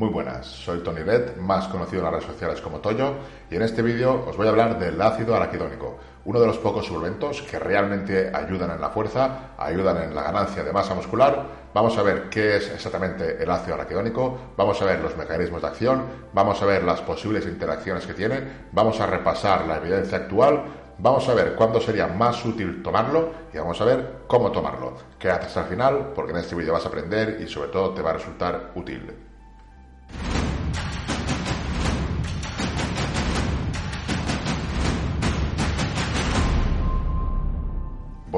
Muy buenas, soy Tony Red, más conocido en las redes sociales como Toyo, y en este vídeo os voy a hablar del ácido araquidónico, uno de los pocos suplementos que realmente ayudan en la fuerza, ayudan en la ganancia de masa muscular. Vamos a ver qué es exactamente el ácido araquidónico, vamos a ver los mecanismos de acción, vamos a ver las posibles interacciones que tiene, vamos a repasar la evidencia actual, vamos a ver cuándo sería más útil tomarlo y vamos a ver cómo tomarlo. Quédate hasta el final porque en este vídeo vas a aprender y sobre todo te va a resultar útil.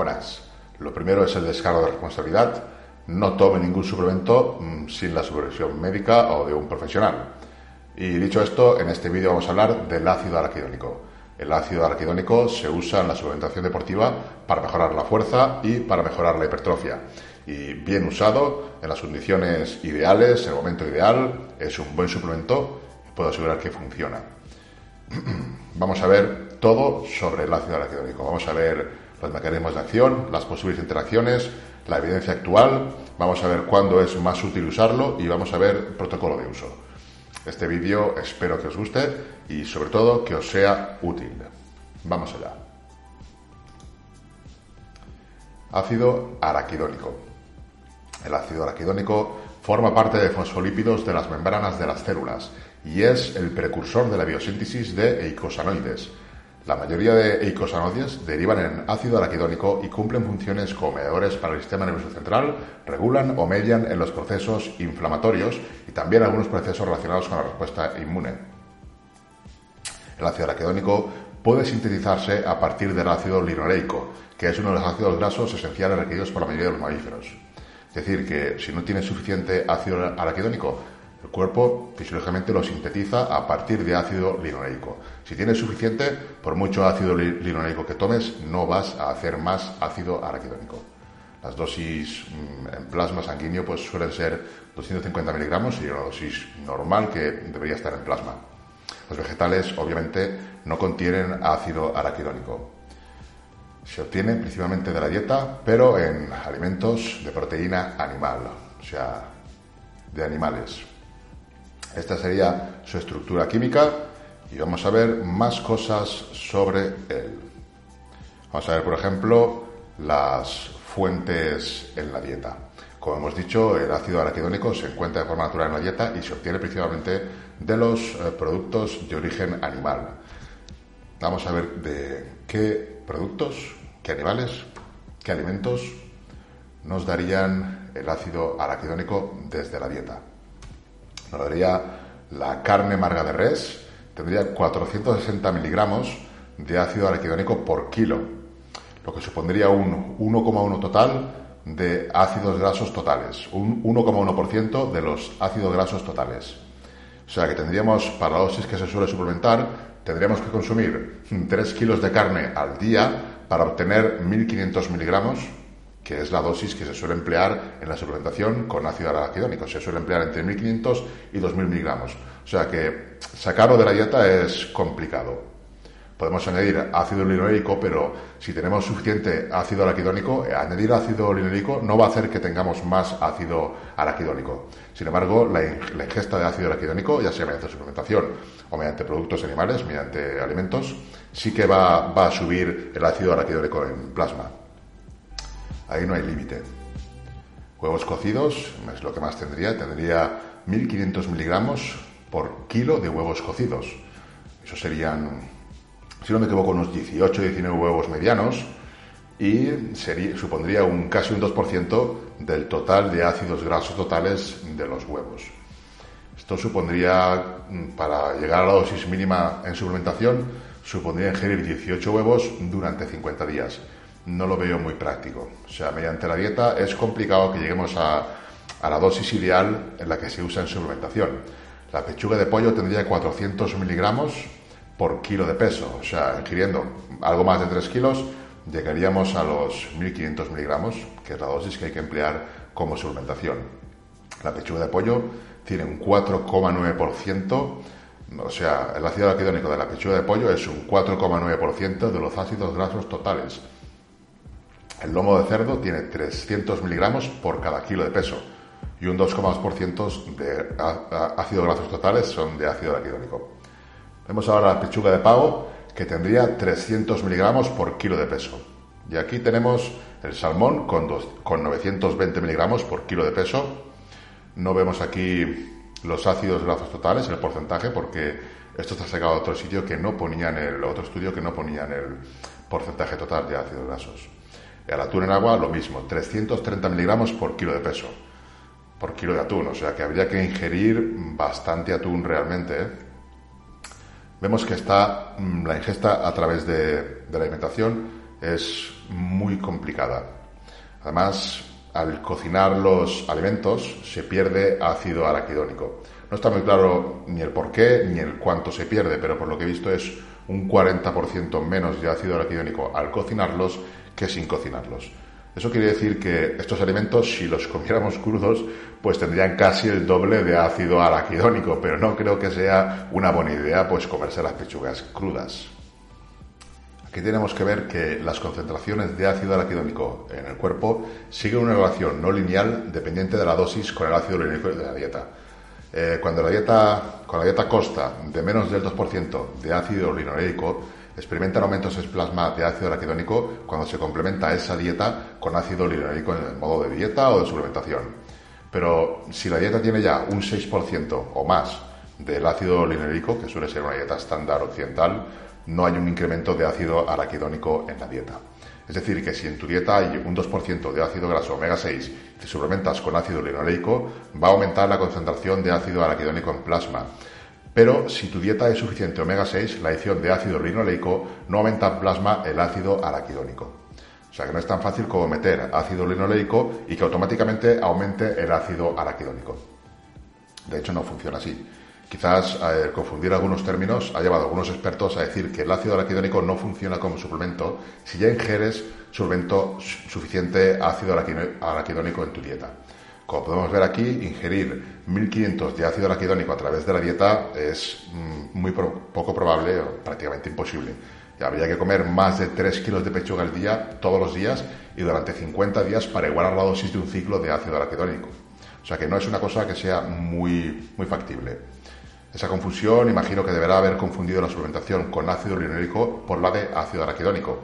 Buenas. Lo primero es el descargo de responsabilidad. No tome ningún suplemento mm, sin la supervisión médica o de un profesional. Y dicho esto, en este vídeo vamos a hablar del ácido araquidónico. El ácido araquidónico se usa en la suplementación deportiva para mejorar la fuerza y para mejorar la hipertrofia. Y bien usado, en las condiciones ideales, en el momento ideal, es un buen suplemento puedo asegurar que funciona. Vamos a ver todo sobre el ácido araquidónico. Vamos a ver los mecanismos de acción, las posibles interacciones, la evidencia actual, vamos a ver cuándo es más útil usarlo y vamos a ver protocolo de uso. Este vídeo espero que os guste y sobre todo que os sea útil. Vamos allá. Ácido araquidónico. El ácido araquidónico forma parte de fosfolípidos de las membranas de las células y es el precursor de la biosíntesis de eicosanoides, la mayoría de eicosanoides derivan en ácido araquidónico y cumplen funciones como mediadores para el sistema nervioso central, regulan o median en los procesos inflamatorios y también algunos procesos relacionados con la respuesta inmune. El ácido araquidónico puede sintetizarse a partir del ácido linoleico, que es uno de los ácidos grasos esenciales requeridos por la mayoría de los mamíferos. Es decir, que si no tienes suficiente ácido araquidónico, el cuerpo fisiológicamente lo sintetiza a partir de ácido linoleico. Si tienes suficiente, por mucho ácido linoleico que tomes, no vas a hacer más ácido araquidónico. Las dosis mm, en plasma sanguíneo pues suelen ser 250 miligramos y una dosis normal que debería estar en plasma. Los vegetales obviamente no contienen ácido araquidónico. Se obtiene principalmente de la dieta, pero en alimentos de proteína animal, o sea, de animales. Esta sería su estructura química y vamos a ver más cosas sobre él. Vamos a ver, por ejemplo, las fuentes en la dieta. Como hemos dicho, el ácido araquidónico se encuentra de forma natural en la dieta y se obtiene principalmente de los eh, productos de origen animal. Vamos a ver de qué productos, qué animales, qué alimentos nos darían el ácido araquidónico desde la dieta. La carne marga de res, tendría 460 miligramos de ácido araquidónico por kilo, lo que supondría un 1,1 total de ácidos grasos totales, un 1,1% de los ácidos grasos totales. O sea que tendríamos, para la dosis que se suele suplementar, tendríamos que consumir 3 kilos de carne al día para obtener 1500 miligramos que es la dosis que se suele emplear en la suplementación con ácido araquidónico. Se suele emplear entre 1.500 y 2.000 miligramos. O sea que sacarlo de la dieta es complicado. Podemos añadir ácido linoleico, pero si tenemos suficiente ácido araquidónico, eh, añadir ácido linoleico no va a hacer que tengamos más ácido araquidónico. Sin embargo, la, ingesta de ácido araquidónico, ya sea mediante suplementación o mediante productos animales, mediante alimentos, sí que va, va a subir el ácido araquidónico en plasma. Ahí no hay límite. Huevos cocidos es lo que más tendría. Tendría 1500 miligramos por kilo de huevos cocidos. Eso serían, si no me equivoco, unos 18 19 huevos medianos y sería, supondría un casi un 2% del total de ácidos grasos totales de los huevos. Esto supondría, mm, para llegar a la dosis mínima en suplementación, supondría ingerir 18 huevos durante 50 días no lo veo muy práctico. O sea, mediante la dieta es complicado que lleguemos a, la dosis ideal en la que se usa en suplementación. La pechuga de pollo tendría 400 miligramos por kilo de peso. O sea, ingiriendo algo más de 3 kilos, llegaríamos a los 1500 miligramos, que es la dosis que hay que emplear como suplementación. La pechuga de pollo tiene un 4,9%. O sea, el ácido araquidónico de la pechuga de pollo es un 4,9% de los ácidos grasos totales. El lomo de cerdo tiene 300 miligramos por cada kilo de peso. y un 2,2% de ácidos grasos totales son de ácido araquidónico. Vemos ahora la pechuga de pavo que tendría 300 miligramos por kilo de peso. Y aquí tenemos el salmón con, con 920 miligramos por kilo de peso. No vemos aquí los ácidos grasos totales, el porcentaje, porque esto está sacado de otro sitio que no ponía en el otro estudio que no ponía en el porcentaje total de ácidos grasos. El atún en agua, lo mismo, 330 miligramos por kilo de peso, por kilo de atún, o sea que habría que ingerir bastante atún realmente. ¿eh? Vemos que está mm, la ingesta a través de, de la alimentación es muy complicada. Además, al cocinar los alimentos se pierde ácido araquidónico. No está muy claro ni el por qué ni el cuánto se pierde, pero por lo que he visto es un 40% menos de ácido araquidónico al cocinarlos que sin cocinarlos. Eso quiere decir que estos alimentos, si los comiéramos crudos, pues tendrían casi el doble de ácido araquidónico, pero no creo que sea una buena idea pues comerse las pechugas crudas. Aquí tenemos que ver que las concentraciones de ácido araquidónico en el cuerpo siguen una relación no lineal dependiente de la dosis con el ácido urinólico de la dieta. Eh, cuando la dieta, con la dieta consta de menos del 2% de ácido linoleico, experimentan aumentos en plasma de ácido araquidónico cuando se complementa esa dieta con ácido linoleico en el modo de dieta o de suplementación. Pero si la dieta tiene ya un 6% o más del ácido linoleico, que suele ser una dieta estándar occidental, no hay un incremento de ácido araquidónico en la dieta. Es decir, que si en tu dieta hay un 2% de ácido graso omega 6 y te suplementas con ácido linoleico, va a aumentar la concentración de ácido araquidónico en plasma. Pero si tu dieta es suficiente omega 6, la adición de ácido linoleico no aumenta en plasma el ácido araquidónico. O sea que no es tan fácil como meter ácido linoleico y que automáticamente aumente el ácido araquidónico. De hecho, no funciona así. Quizás eh, confundir algunos términos ha llevado a algunos expertos a decir que el ácido araquidónico no funciona como suplemento si ya ingieres suplemento suficiente ácido araquidónico en tu dieta. Como podemos ver aquí, ingerir 1500 de ácido araquidónico a través de la dieta es mm, muy poco probable o prácticamente imposible. habría que comer más de 3 kilos de pechuga al día, todos los días, y durante 50 días para igualar la dosis de un ciclo de ácido araquidónico. O sea que no es una cosa que sea muy, factible. Esa confusión imagino que deberá haber confundido la suplementación con ácido linolírico por la de ácido araquidónico,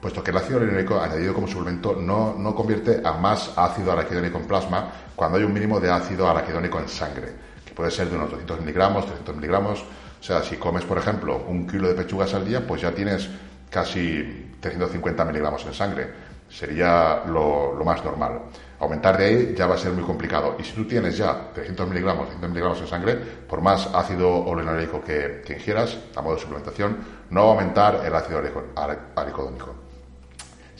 puesto que el ácido linolírico añadido como suplemento no, no convierte a más ácido araquidónico en plasma cuando hay un mínimo de ácido araquidónico en sangre, que puede ser de unos 200 miligramos, 300 miligramos. O sea, si comes, por ejemplo, un kilo de pechugas al día, pues ya tienes casi 350 miligramos en sangre. Sería lo, lo más normal. Aumentar de ahí ya va a ser muy complicado. Y si tú tienes ya 300 miligramos, 300 miligramos en sangre, por más ácido olenolírico que, que ingieras, a modo de suplementación, no va a aumentar el ácido araquidónico.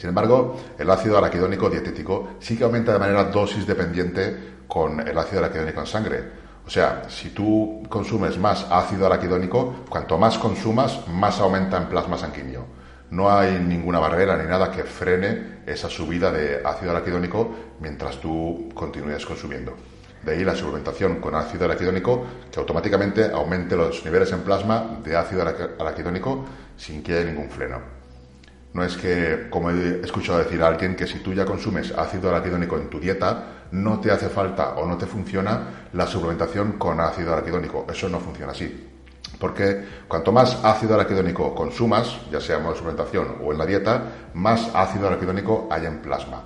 Sin embargo, el ácido araquidónico dietético sí que aumenta de manera dosis dependiente con el ácido araquidónico en sangre. O sea, si tú consumes más ácido araquidónico, cuanto más consumas, más aumenta en plasma sanguíneo no hay ninguna barrera ni nada que frene esa subida de ácido araquidónico mientras tú continúes consumiendo. De ahí la suplementación con ácido araquidónico que automáticamente aumente los niveles en plasma de ácido araquidónico sin que haya ningún freno. No es que, como he escuchado decir a alguien, que si tú ya consumes ácido araquidónico en tu dieta, no te hace falta o no te funciona la suplementación con ácido araquidónico. Eso no funciona así porque cuanto más ácido araquidónico consumas, ya sea en suplementación o en la dieta, más ácido araquidónico hay en plasma.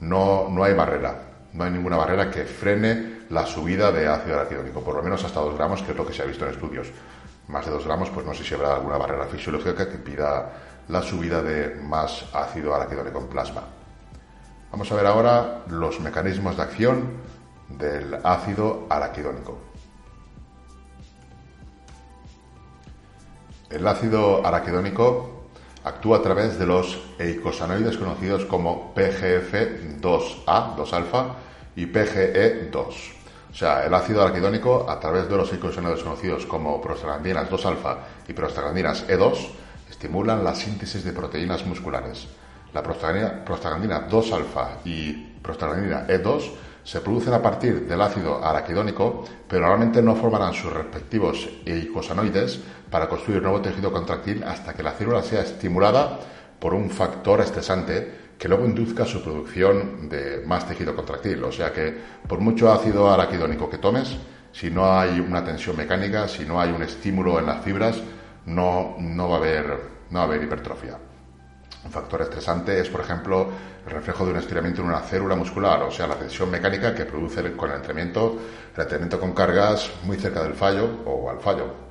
No, no hay barrera, no hay ninguna barrera que frene la subida de ácido araquidónico, por lo menos hasta 2 gramos, que es lo que se ha visto en estudios. Más de 2 gramos, pues no sé si habrá alguna barrera fisiológica que pida la subida de más ácido araquidónico en plasma. Vamos a ver ahora los mecanismos de acción del ácido araquidónico. El ácido araquidónico actúa a través de los eicosanoides conocidos como PGF2A, 2-alfa, y PGE2. O sea, el ácido araquidónico, a través de los eicosanoides conocidos como prostaglandinas 2-alfa y prostaglandinas E2, estimulan la síntesis de proteínas musculares. La prostaglandina 2-alfa y prostaglandina E2 se producen a partir del ácido araquidónico, pero normalmente no formarán sus respectivos eicosanoides para construir nuevo tejido contractil hasta que la célula sea estimulada por un factor estresante que luego induzca su producción de más tejido contractil. O sea que por mucho ácido araquidónico que tomes, si no hay una tensión mecánica, si no hay un estímulo en las fibras, no, no, va, a haber, hipertrofia. Un factor estresante es, por ejemplo, el reflejo de un estiramiento en una célula muscular, o sea, la tensión mecánica que produce con el entrenamiento, el entrenamiento con cargas muy cerca del fallo o al fallo.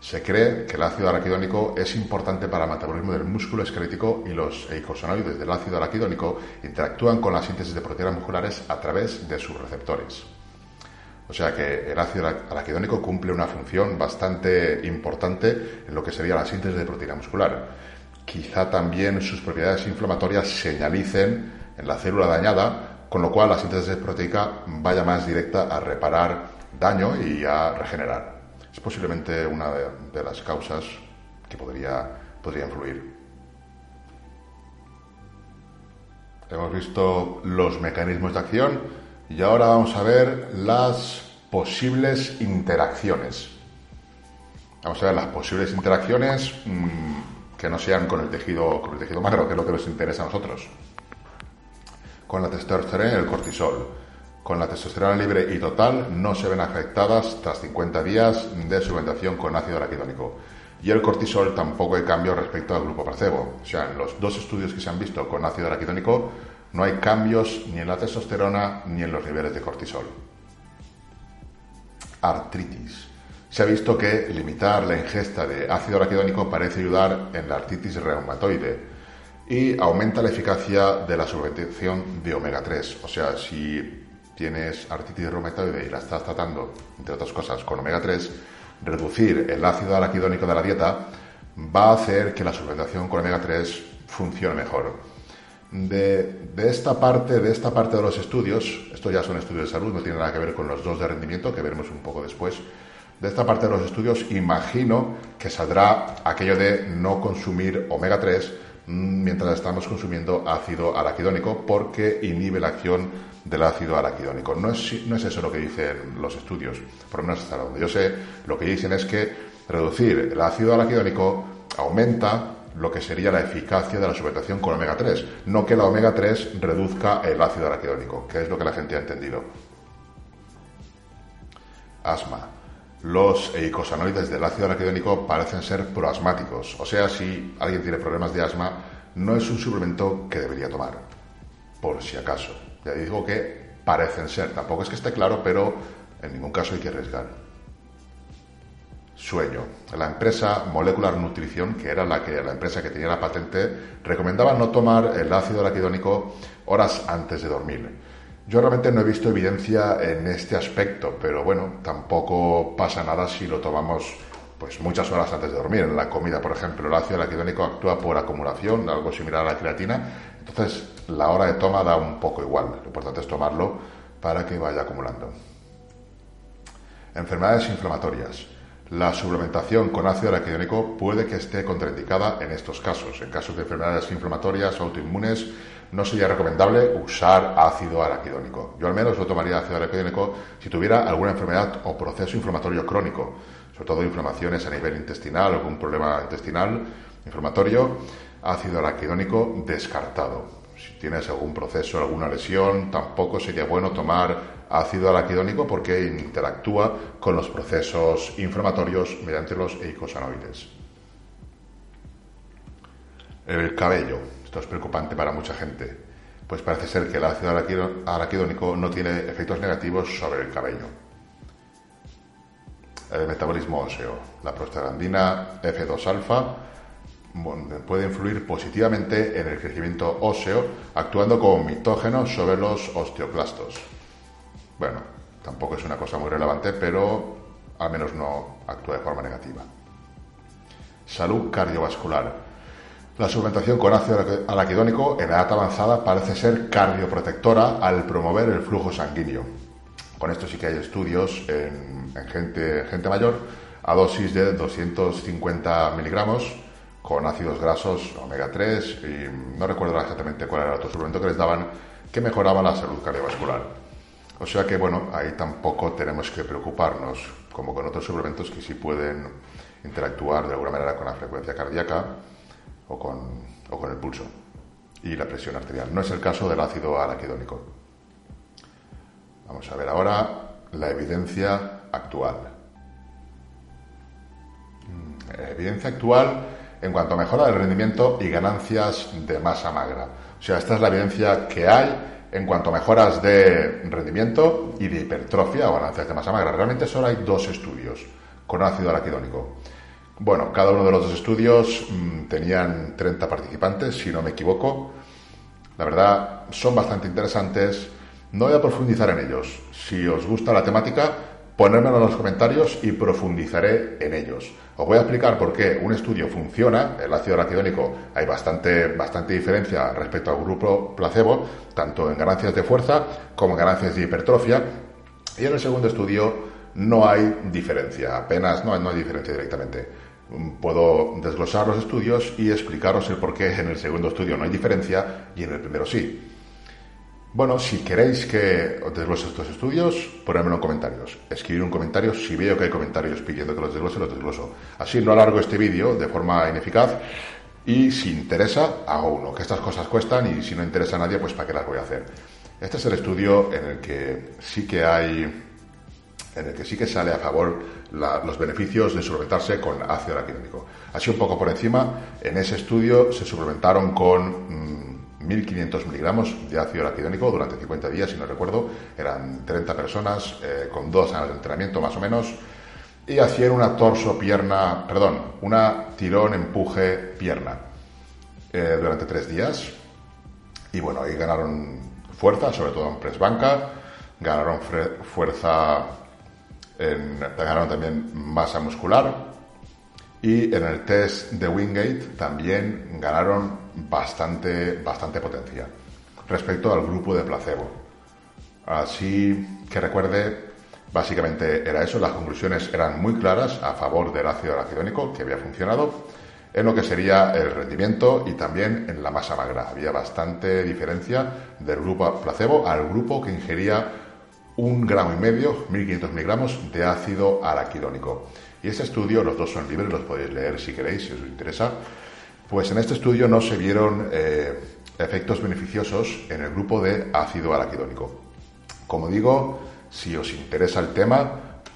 Se cree que el ácido araquidónico es importante para el metabolismo del músculo esquelético y los eicosanoides del ácido araquidónico interactúan con la síntesis de proteínas musculares a través de sus receptores. O sea que el ácido araquidónico cumple una función bastante importante en lo que sería la síntesis de proteína muscular. Quizá también sus propiedades inflamatorias señalicen en la célula dañada, con lo cual la síntesis proteica vaya más directa a reparar daño y a regenerar es posiblemente una de, las causas que podría, podría influir. Hemos visto los mecanismos de acción y ahora vamos a ver las posibles interacciones. Vamos a ver las posibles interacciones mm, que no sean con el tejido, con el tejido magro, que es lo que nos interesa a nosotros. Con la testosterona y el cortisol con la testosterona libre y total no se ven afectadas tras 50 días de suplementación con ácido araquidónico. Y el cortisol tampoco hay cambio respecto al grupo placebo. O sea, en los dos estudios que se han visto con ácido araquidónico no hay cambios ni en la testosterona ni en los niveles de cortisol. Artritis. Se ha visto que limitar la ingesta de ácido araquidónico parece ayudar en la artritis reumatoide y aumenta la eficacia de la suplementación de omega 3. O sea, si tienes artritis reumatoide y la estás tratando, entre otras cosas, con omega 3, reducir el ácido araquidónico de la dieta va a hacer que la suplementación con omega 3 funcione mejor. De, esta parte, de esta parte de los estudios, estos ya son estudios de salud, no tiene nada que ver con los dos de rendimiento, que veremos un poco después. De esta parte de los estudios, imagino que saldrá aquello de no consumir omega 3 mientras estamos consumiendo ácido araquidónico porque inhibe la acción del ácido araquidónico. No es, no es eso lo que dicen los estudios, por lo menos hasta donde yo sé, lo que dicen es que reducir el ácido araquidónico aumenta lo que sería la eficacia de la suplementación con omega 3, no que la omega 3 reduzca el ácido araquidónico, que es lo que la gente ha entendido. Asma. Los eicosanoides del ácido araquidónico parecen ser proasmáticos, o sea, si alguien tiene problemas de asma, no es un suplemento que debería tomar, por si acaso. Ya digo que parecen ser, tampoco es que esté claro, pero en ningún caso hay que arriesgar. Sueño. La empresa Molecular Nutrición, que era la, que, la empresa que tenía la patente, recomendaba no tomar el ácido araquidónico horas antes de dormir. Yo realmente no he visto evidencia en este aspecto, pero bueno, tampoco pasa nada si lo tomamos pues muchas horas antes de dormir. En la comida, por ejemplo, el ácido araquidónico actúa por acumulación, algo similar a la creatina, entonces, la hora de toma da un poco igual. Lo importante es tomarlo para que vaya acumulando. Enfermedades inflamatorias. La suplementación con ácido araquidónico puede que esté contraindicada en estos casos. En casos de enfermedades inflamatorias autoinmunes, no sería recomendable usar ácido araquidónico. Yo al menos lo tomaría ácido araquidónico si tuviera alguna enfermedad o proceso inflamatorio crónico, sobre todo inflamaciones a nivel intestinal, algún problema intestinal inflamatorio ácido araquidónico descartado. Si tienes algún proceso, alguna lesión, tampoco sería bueno tomar ácido araquidónico porque interactúa con los procesos inflamatorios mediante los eicosanoides. El cabello. Esto es preocupante para mucha gente, pues parece ser que el ácido araquidónico no tiene efectos negativos sobre el cabello. El metabolismo óseo. La prostaglandina F2-alfa puede influir positivamente en el crecimiento óseo, actuando como mitógeno sobre los osteoclastos. Bueno, tampoco es una cosa muy relevante, pero al menos no actúa de forma negativa. Salud cardiovascular. La suplementación con ácido araquidónico en edad avanzada parece ser cardioprotectora al promover el flujo sanguíneo. Con esto sí que hay estudios en, gente, gente mayor a dosis de 250 miligramos con ácidos grasos omega 3 y no recuerdo exactamente cuál era el otro suplemento que les daban que mejoraba la salud cardiovascular. O sea que bueno, ahí tampoco tenemos que preocuparnos, como con otros suplementos que sí pueden interactuar de alguna manera con la frecuencia cardíaca o con, o con el pulso. y la presión arterial. No es el caso del ácido araquidónico. Vamos a ver ahora la evidencia actual. Mm, evidencia actual en cuanto a mejora del rendimiento y ganancias de masa magra. O sea, esta es la evidencia que hay en cuanto a mejoras de rendimiento y de hipertrofia o ganancias de masa magra. Realmente solo hay dos estudios con ácido araquidónico. Bueno, cada uno de los dos estudios mm, tenían 30 participantes, si no me equivoco. La verdad, son bastante interesantes. No voy a profundizar en ellos. Si os gusta la temática, ponérmelo en los comentarios y profundizaré en ellos. Os voy a explicar por qué un estudio funciona, el ácido araquidónico, hay bastante, bastante diferencia respecto al grupo placebo, tanto en ganancias de fuerza como en ganancias de hipertrofia, y en el segundo estudio no hay diferencia, apenas no, no hay diferencia directamente. Puedo desglosar los estudios y explicaros el por qué en el segundo estudio no hay diferencia y en el primero sí. Bueno, si queréis que os desglose estos estudios, ponedmelo en comentarios. Escribir un comentario, si veo que hay comentarios pidiendo que los desglose, los desgloso. Así no alargo este vídeo de forma ineficaz y si interesa, hago uno. Que estas cosas cuestan y si no interesa a nadie, pues ¿para qué las voy a hacer? Este es el estudio en el que sí que hay, en el que sí que sale a favor los beneficios de suplementarse con ácido araquidónico. Así un poco por encima, en ese estudio se suplementaron con... Mm, 1.500 miligramos de ácido araquidónico durante 50 días, si no recuerdo. Eran 30 personas eh, con dos años de entrenamiento más o menos. Y hacían una torso-pierna, perdón, una tirón-empuje-pierna eh, durante tres días. Y bueno, ahí ganaron fuerza, sobre todo en press banca. Ganaron fuerza, en, ganaron también masa muscular y en el test de Wingate también ganaron bastante, bastante potencia respecto al grupo de placebo. Así que recuerde, básicamente era eso, las conclusiones eran muy claras a favor del ácido araquidónico que había funcionado en lo que sería el rendimiento y también en la masa magra. Había bastante diferencia del grupo placebo al grupo que ingería un gramo y medio, 1500 miligramos de ácido araquidónico. Y este estudio, los dos son libres, los podéis leer si queréis, si os interesa. Pues en este estudio no se vieron eh, efectos beneficiosos en el grupo de ácido araquidónico. Como digo, si os interesa el tema,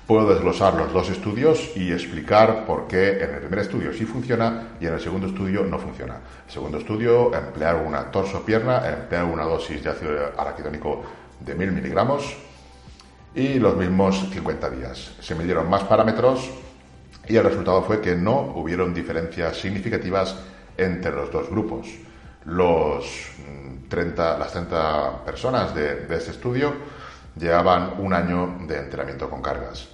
puedo desglosar los dos estudios y explicar por qué en el primer estudio sí funciona y en el segundo estudio no funciona. El segundo estudio, emplear una torso-pierna, emplear una dosis de ácido araquidónico de 1000 miligramos y los mismos 50 días. Se midieron más parámetros y el resultado fue que no hubieron diferencias significativas entre los dos grupos. Los 30, mm, las 30 personas de, este estudio llevaban un año de entrenamiento con cargas.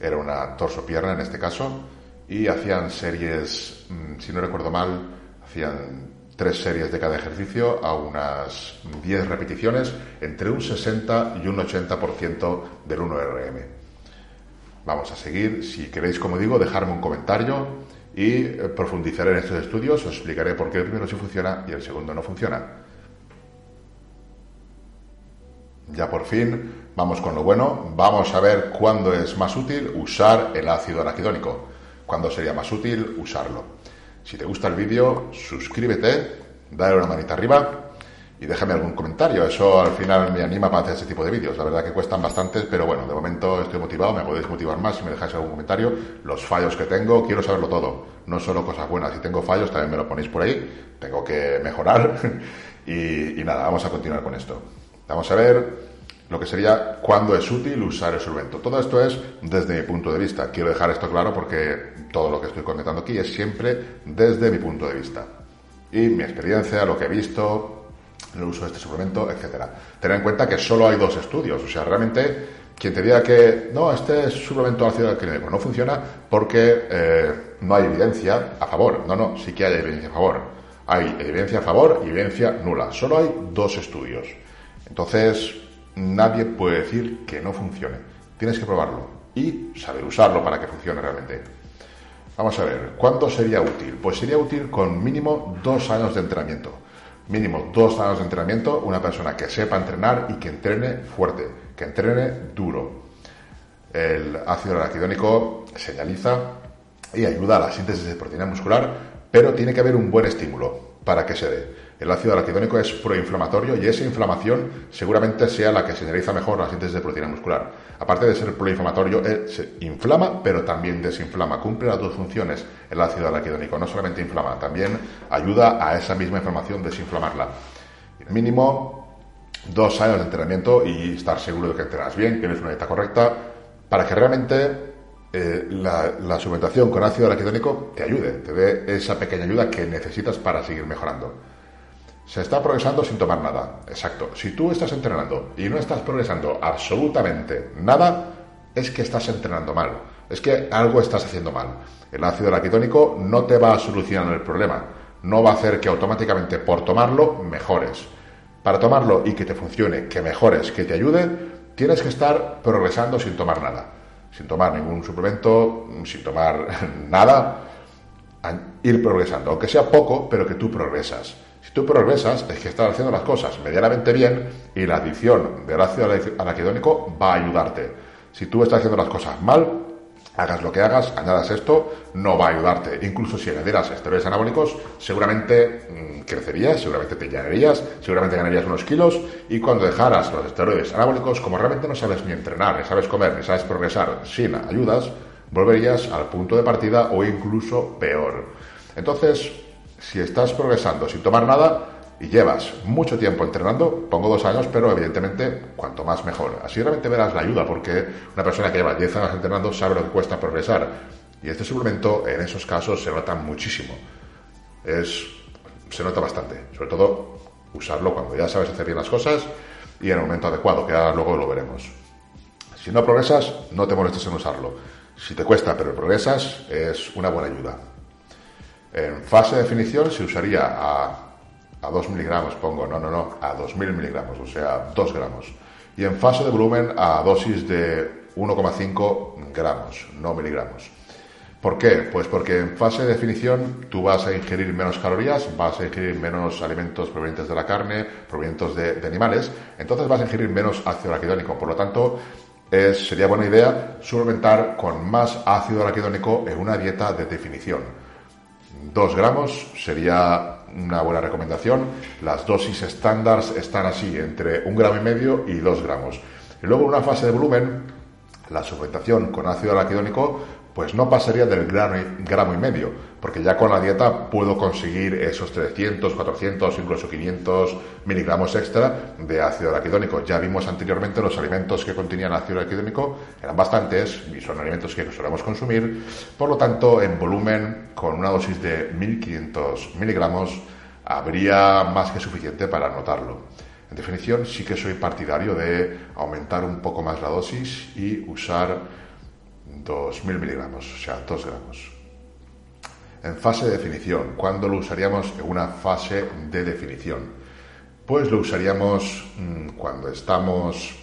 Era una torso-pierna en este caso y hacían series, mm, si no recuerdo mal, hacían tres series de cada ejercicio a unas 10 repeticiones entre un 60 y un 80% del 1RM. Vamos a seguir. Si queréis, como digo, dejarme un comentario y eh, profundizaré en estos estudios. Os explicaré por qué el primero sí funciona y el segundo no funciona. Ya por fin, vamos con lo bueno. Vamos a ver cuándo es más útil usar el ácido araquidónico. ¿Cuándo sería más útil usarlo? Si te gusta el vídeo, suscríbete, dale una manita arriba y déjame algún comentario. Eso al final me anima para hacer ese tipo de vídeos. La verdad que cuestan bastantes, pero bueno, de momento estoy motivado. Me podéis motivar más si me dejáis algún comentario. Los fallos que tengo, quiero saberlo todo. No solo cosas buenas. Si tengo fallos, también me lo ponéis por ahí. Tengo que mejorar. y, nada, vamos a continuar con esto. Vamos a ver lo que sería cuándo es útil usar el solvento. Todo esto es desde mi punto de vista. Quiero dejar esto claro porque todo lo que estoy comentando aquí es siempre desde mi punto de vista. Y mi experiencia, lo que he visto, el uso de este suplemento, etcétera. Tener en cuenta que solo hay dos estudios, o sea, realmente quien te diga que no, este suplemento ácido clínico no funciona porque eh, no hay evidencia a favor. No, no, sí que hay evidencia a favor. Hay evidencia a favor y evidencia nula. Solo hay dos estudios. Entonces, nadie puede decir que no funcione. Tienes que probarlo y saber usarlo para que funcione realmente. Vamos a ver, ¿cuándo sería útil? Pues sería útil con mínimo dos años de entrenamiento mínimo dos años de entrenamiento, una persona que sepa entrenar y que entrene fuerte, que entrene duro. El ácido araquidónico señaliza y ayuda a la síntesis de proteína muscular, pero tiene que haber un buen estímulo para que se dé. El ácido araquidónico es proinflamatorio y esa inflamación seguramente sea la que señaliza mejor la síntesis de proteína muscular. Aparte de ser proinflamatorio, eh, se inflama, pero también desinflama. Cumple las dos funciones el ácido araquidónico. No solamente inflama, también ayuda a esa misma inflamación desinflamarla. Mínimo dos años de entrenamiento y estar seguro de que entrenas bien, que tienes una dieta correcta, para que realmente eh, la, la, suplementación con ácido araquidónico te ayude, te dé esa pequeña ayuda que necesitas para seguir mejorando. Se está progresando sin tomar nada. Exacto. Si tú estás entrenando y no estás progresando absolutamente nada, es que estás entrenando mal. Es que algo estás haciendo mal. El ácido araquidónico no te va a solucionar el problema. No va a hacer que automáticamente por tomarlo mejores. Para tomarlo y que te funcione, que mejores, que te ayude, tienes que estar progresando sin tomar nada. Sin tomar ningún suplemento, sin tomar nada. Ir progresando. Aunque sea poco, pero que tú progresas. Tú progresas, es que estás haciendo las cosas medianamente bien y la adición del ácido araquidónico va a ayudarte. Si tú estás haciendo las cosas mal, hagas lo que hagas, añadas esto, no va a ayudarte. Incluso si añadieras esteroides anabólicos, seguramente mm, crecerías, seguramente te llenarías, seguramente ganarías unos kilos y cuando dejaras los esteroides anabólicos, como realmente no sabes ni entrenar, ni sabes comer, ni sabes progresar sin ayudas, volverías al punto de partida o incluso peor. Entonces, si estás progresando sin tomar nada y llevas mucho tiempo entrenando, pongo dos años, pero evidentemente cuanto más mejor. Así realmente verás la ayuda, porque una persona que lleva 10 años entrenando sabe lo que cuesta progresar. Y este suplemento en esos casos se nota muchísimo. Es, se nota bastante. Sobre todo usarlo cuando ya sabes hacer bien las cosas y en el momento adecuado, que ahora luego lo veremos. Si no progresas, no te molestes en usarlo. Si te cuesta pero progresas, es una buena ayuda. En fase de definición se usaría a, a 2 miligramos, pongo, no, no, no, a 2000 miligramos, o sea, 2 gramos. Y en fase de volumen a dosis de 1,5 gramos, no miligramos. ¿Por qué? Pues porque en fase de definición tú vas a ingerir menos calorías, vas a ingerir menos alimentos provenientes de la carne, provenientes de, animales, entonces vas a ingerir menos ácido araquidónico. Por lo tanto, sería buena idea suplementar con más ácido araquidónico en una dieta de definición. 2 gramos sería una buena recomendación. Las dosis estándar están así, entre un gramo y medio y 2 gramos. Y luego una fase de volumen, la suplementación con ácido araquidónico pues no pasaría del gramo y, medio, porque ya con la dieta puedo conseguir esos 300, 400, incluso 500 miligramos extra de ácido araquidónico. Ya vimos anteriormente los alimentos que contenían ácido araquidónico, eran bastantes y son alimentos que solemos consumir, por lo tanto, en volumen, con una dosis de 1500 miligramos, habría más que suficiente para notarlo. En definición, sí que soy partidario de aumentar un poco más la dosis y usar 2.000 miligramos, o sea, 2 gramos. En fase de definición, ¿cuándo lo usaríamos en una fase de definición? Pues lo usaríamos mm, cuando estamos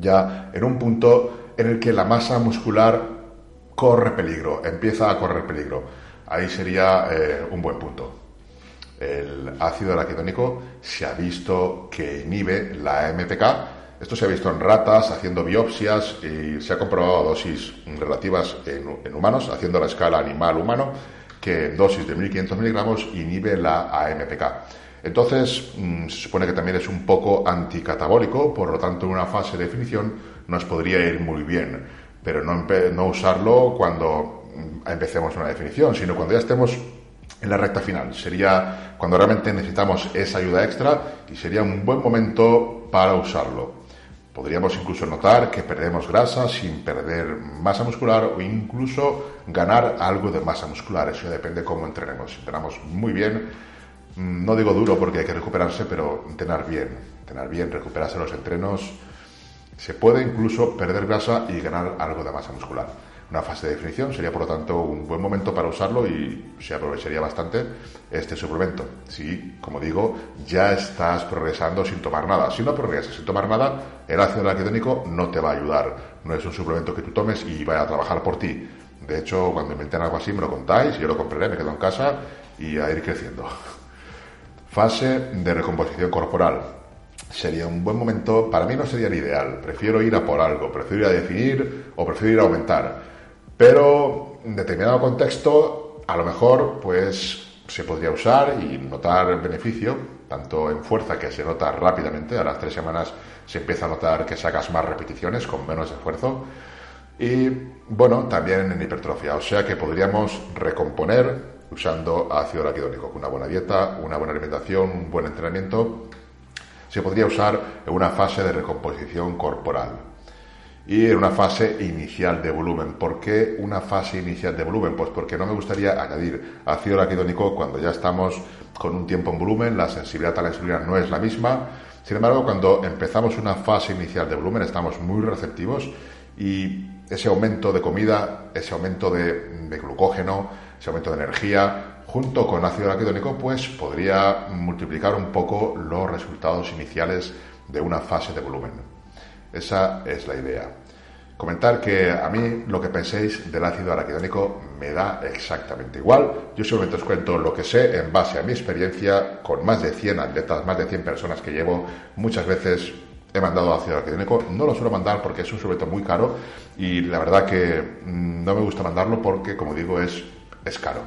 ya en un punto en el que la masa muscular corre peligro, empieza a correr peligro. Ahí sería eh, un buen punto. El ácido araquidónico se ha visto que inhibe la MPK, esto se ha visto en ratas, haciendo biopsias y se ha comprobado dosis relativas en, humanos, haciendo la escala animal-humano, que en dosis de 1500 miligramos inhibe la AMPK. Entonces, mm, se supone que también es un poco anticatabólico, por lo tanto, en una fase de definición nos podría ir muy bien, pero no, no usarlo cuando mm, empecemos una definición, sino cuando ya estemos en la recta final. Sería cuando realmente necesitamos esa ayuda extra y sería un buen momento para usarlo. Podríamos incluso notar que perdemos grasa sin perder masa muscular o incluso ganar algo de masa muscular. Eso depende cómo entrenemos. Si entrenamos muy bien, mm, no digo duro porque hay que recuperarse, pero entrenar bien. Entrenar bien, recuperarse los entrenos. Se puede incluso perder grasa y ganar algo de masa muscular una fase de definición. Sería, por lo tanto, un buen momento para usarlo y se aprovecharía bastante este suplemento. Si, como digo, ya estás progresando sin tomar nada. Si no progresas sin tomar nada, el ácido araquidónico no te va a ayudar. No es un suplemento que tú tomes y vaya a trabajar por ti. De hecho, cuando inventen algo así me lo contáis, yo lo compraré, me quedo en casa y a ir creciendo. Fase de recomposición corporal. Sería un buen momento, para mí no sería el ideal. Prefiero ir a por algo, prefiero ir a definir o prefiero ir a aumentar pero en determinado contexto, a lo mejor, pues se podría usar y notar beneficio, tanto en fuerza que se nota rápidamente, a las tres semanas se empieza a notar que sacas más repeticiones con menos esfuerzo, y bueno, también en hipertrofia, o sea que podríamos recomponer usando ácido araquidónico, con una buena dieta, una buena alimentación, un buen entrenamiento, se podría usar en una fase de recomposición corporal y en una fase inicial de volumen. ¿Por qué una fase inicial de volumen? Pues porque no me gustaría añadir ácido araquidónico cuando ya estamos con un tiempo en volumen, la sensibilidad a la insulina no es la misma. Sin embargo, cuando empezamos una fase inicial de volumen estamos muy receptivos y ese aumento de comida, ese aumento de, glucógeno, ese aumento de energía, junto con ácido araquidónico, pues podría multiplicar un poco los resultados iniciales de una fase de volumen. Esa es la idea. Comentar que a mí lo que penséis del ácido araquidónico me da exactamente igual. Yo solamente os cuento lo que sé en base a mi experiencia con más de 100 atletas, más de 100 personas que llevo. Muchas veces he mandado ácido araquidónico. No lo suelo mandar porque es un suplemento muy caro y la verdad que mm, no me gusta mandarlo porque, como digo, es, es caro.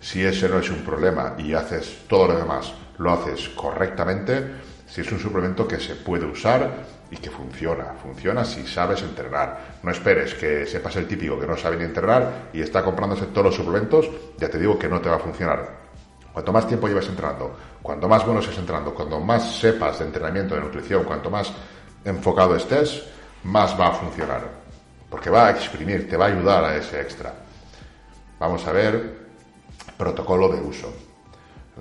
Si ese no es un problema y haces todo lo demás, lo haces correctamente, si es un suplemento que se puede usar y que funciona. Funciona si sabes entrenar. No esperes que sepas el típico que no sabe ni entrenar y está comprándose todos los suplementos, ya te digo que no te va a funcionar. Cuanto más tiempo lleves entrenando, cuanto más bueno estés entrenando, cuanto más sepas de entrenamiento, de nutrición, cuanto más enfocado estés, más va a funcionar. Porque va a exprimir, te va a ayudar a ese extra. Vamos a ver protocolo de uso.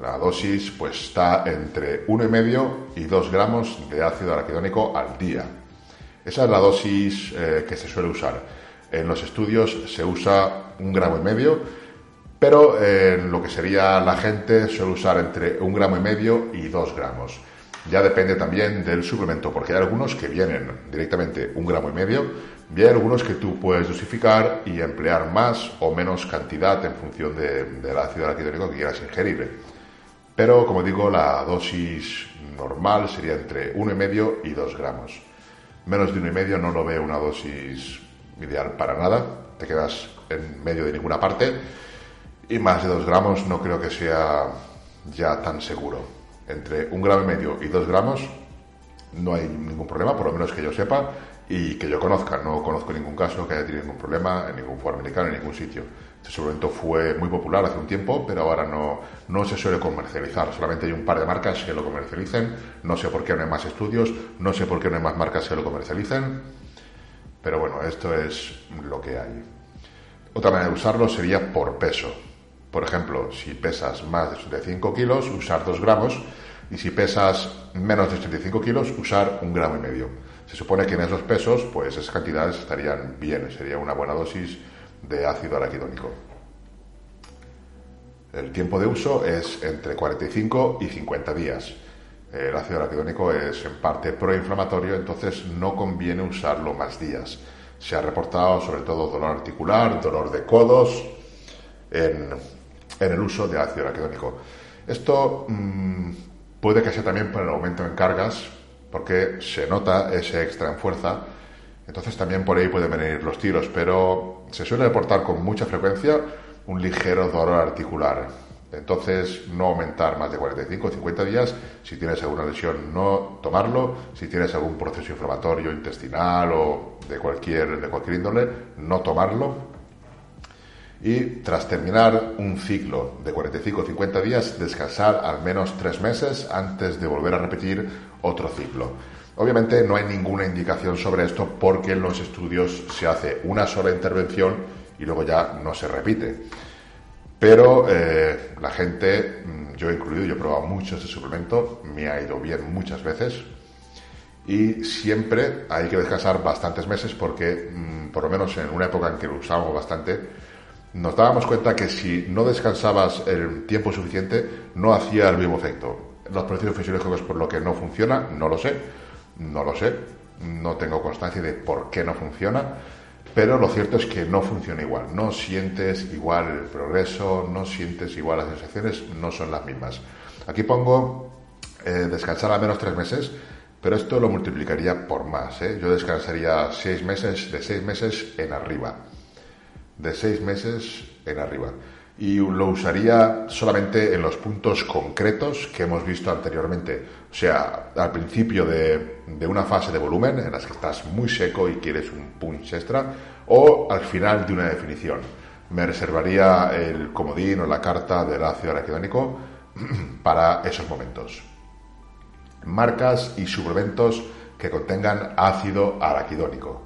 La dosis pues está entre 1,5 y 2 gramos de ácido araquidónico al día. Esa es la dosis eh, que se suele usar. En los estudios se usa un gramo y medio, pero en lo que sería la gente suele usar entre un gramo y medio y 2 gramos. Ya depende también del suplemento, porque hay algunos que vienen directamente un gramo y medio, y hay algunos que tú puedes dosificar y emplear más o menos cantidad en función del ácido araquidónico que quieras ingerir. Pero, como digo, la dosis normal sería entre 1,5 y 2 gramos. Menos de 1,5 no lo veo una dosis ideal para nada. Te quedas en medio de ninguna parte. Y más de 2 gramos no creo que sea ya tan seguro. Entre un gramo y medio y 2 gramos no hay ningún problema, por lo menos que yo sepa y que yo conozca. No conozco ningún caso que haya tenido ningún problema en ningún foro americano, en ningún sitio. Este suplemento fue muy popular hace un tiempo, pero ahora no, no se suele comercializar. Solamente hay un par de marcas que lo comercialicen. No sé por qué no hay más estudios, no sé por qué no hay más marcas que lo comercialicen. Pero bueno, esto es lo que hay. Otra manera de usarlo sería por peso. Por ejemplo, si pesas más de 85 kilos, usar 2 gramos. Y si pesas menos de 85 kilos, usar un gramo y medio. Se supone que en esos pesos, pues esas cantidades estarían bien, sería una buena dosis de ácido araquidónico. El tiempo de uso es entre 45 y 50 días. El ácido araquidónico es en parte proinflamatorio, entonces no conviene usarlo más días. Se ha reportado sobre todo dolor articular, dolor de codos en, el uso de ácido araquidónico. Esto mm, puede que sea también por el aumento en cargas, porque se nota ese extra en fuerza entonces también por ahí pueden venir los tiros, pero se suele reportar con mucha frecuencia un ligero dolor articular. Entonces, no aumentar más de 45 o 50 días. Si tienes alguna lesión, no tomarlo. Si tienes algún proceso inflamatorio intestinal o de cualquier, de cualquier índole, no tomarlo. Y tras terminar un ciclo de 45 o 50 días, descansar al menos tres meses antes de volver a repetir otro ciclo. Obviamente no hay ninguna indicación sobre esto porque en los estudios se hace una sola intervención y luego ya no se repite. Pero eh, la gente, mm, yo incluido, yo he probado mucho este suplemento, me ha ido bien muchas veces y siempre hay que descansar bastantes meses porque, mm, por lo menos en una época en que lo usábamos bastante, nos dábamos cuenta que si no descansabas el tiempo suficiente no hacía el mismo efecto. Los procesos fisiológicos por lo que no funciona, no lo sé no lo sé, no tengo constancia de por qué no funciona, pero lo cierto es que no funciona igual. No sientes igual el progreso, no sientes igual las sensaciones, no son las mismas. Aquí pongo eh, descansar al menos tres meses, pero esto lo multiplicaría por más. ¿eh? Yo descansaría seis meses, de seis meses en arriba. De seis meses en arriba. Y lo usaría solamente en los puntos concretos que hemos visto anteriormente. O sea, al principio de, una fase de volumen en las que estás muy seco y quieres un punch extra, o al final de una definición. Me reservaría el comodín o la carta del ácido araquidónico para esos momentos. Marcas y suplementos que contengan ácido araquidónico.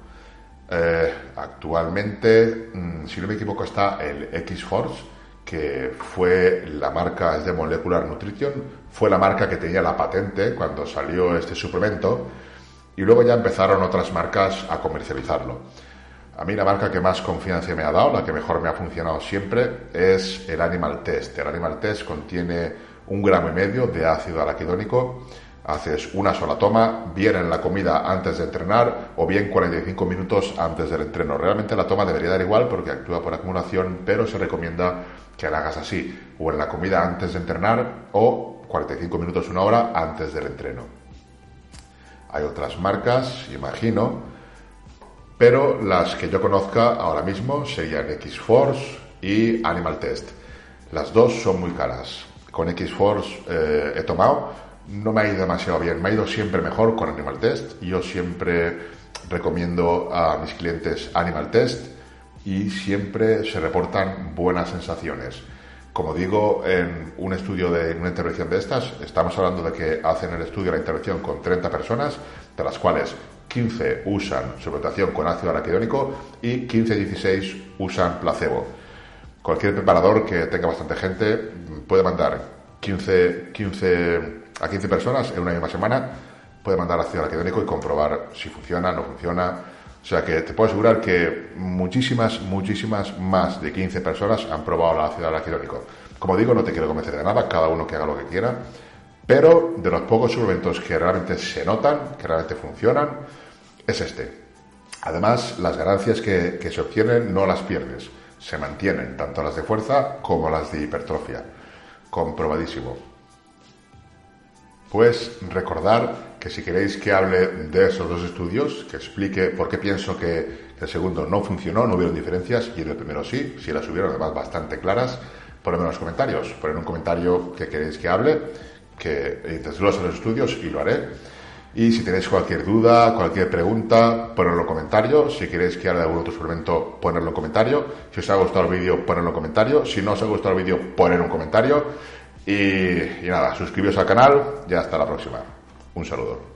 Eh, actualmente, mm, si no me equivoco, está el X-Force, que fue la marca, de Molecular Nutrition, fue la marca que tenía la patente cuando salió este suplemento y luego ya empezaron otras marcas a comercializarlo. A mí la marca que más confianza me ha dado, la que mejor me ha funcionado siempre, es el Animal Test. El Animal Test contiene un gramo y medio de ácido araquidónico haces una sola toma, bien en la comida antes de entrenar o bien 45 minutos antes del entreno. Realmente la toma debería dar igual porque actúa por acumulación, pero se recomienda que la hagas así, o en la comida antes de entrenar o 45 minutos, una hora antes del entreno. Hay otras marcas, imagino, pero las que yo conozca ahora mismo serían X-Force y Animal Test. Las dos son muy caras. Con X-Force eh, he tomado no me ha ido demasiado bien. Me ha ido siempre mejor con Animal Test. Yo siempre recomiendo a mis clientes Animal Test y siempre se reportan buenas sensaciones. Como digo, en un estudio de una intervención de estas, estamos hablando de que hacen el estudio la intervención con 30 personas, de las cuales 15 usan suplementación con ácido araquidónico y 15-16 usan placebo. Cualquier preparador que tenga bastante gente puede mandar 15, 15 a 15 personas en una misma semana, puede mandar ácido araquidónico y comprobar si funciona, no funciona. O sea que te puedo asegurar que muchísimas, muchísimas más de 15 personas han probado el ácido araquidónico. Como digo, no te quiero convencer de nada, cada uno que haga lo que quiera, pero de los pocos suplementos que realmente se notan, que realmente funcionan, es este. Además, las ganancias que, que se obtienen no las pierdes, se mantienen, tanto las de fuerza como las de hipertrofia. Comprobadísimo. Pues recordar que si queréis que hable de esos dos estudios, que explique por qué pienso que el segundo no funcionó, no hubieron diferencias y el primero sí, si las hubieron además bastante claras, ponedme en los comentarios, poned un comentario que queréis que hable, que desglose los estudios y lo haré. Y si tenéis cualquier duda, cualquier pregunta, ponedlo en comentarios. Si queréis que hable de algún otro suplemento, ponedlo en comentario. Si os ha gustado el vídeo, ponedlo en comentario. Si no os ha gustado el vídeo, poned un comentario. Y, nada, suscribiros al canal y hasta la próxima. Un saludo.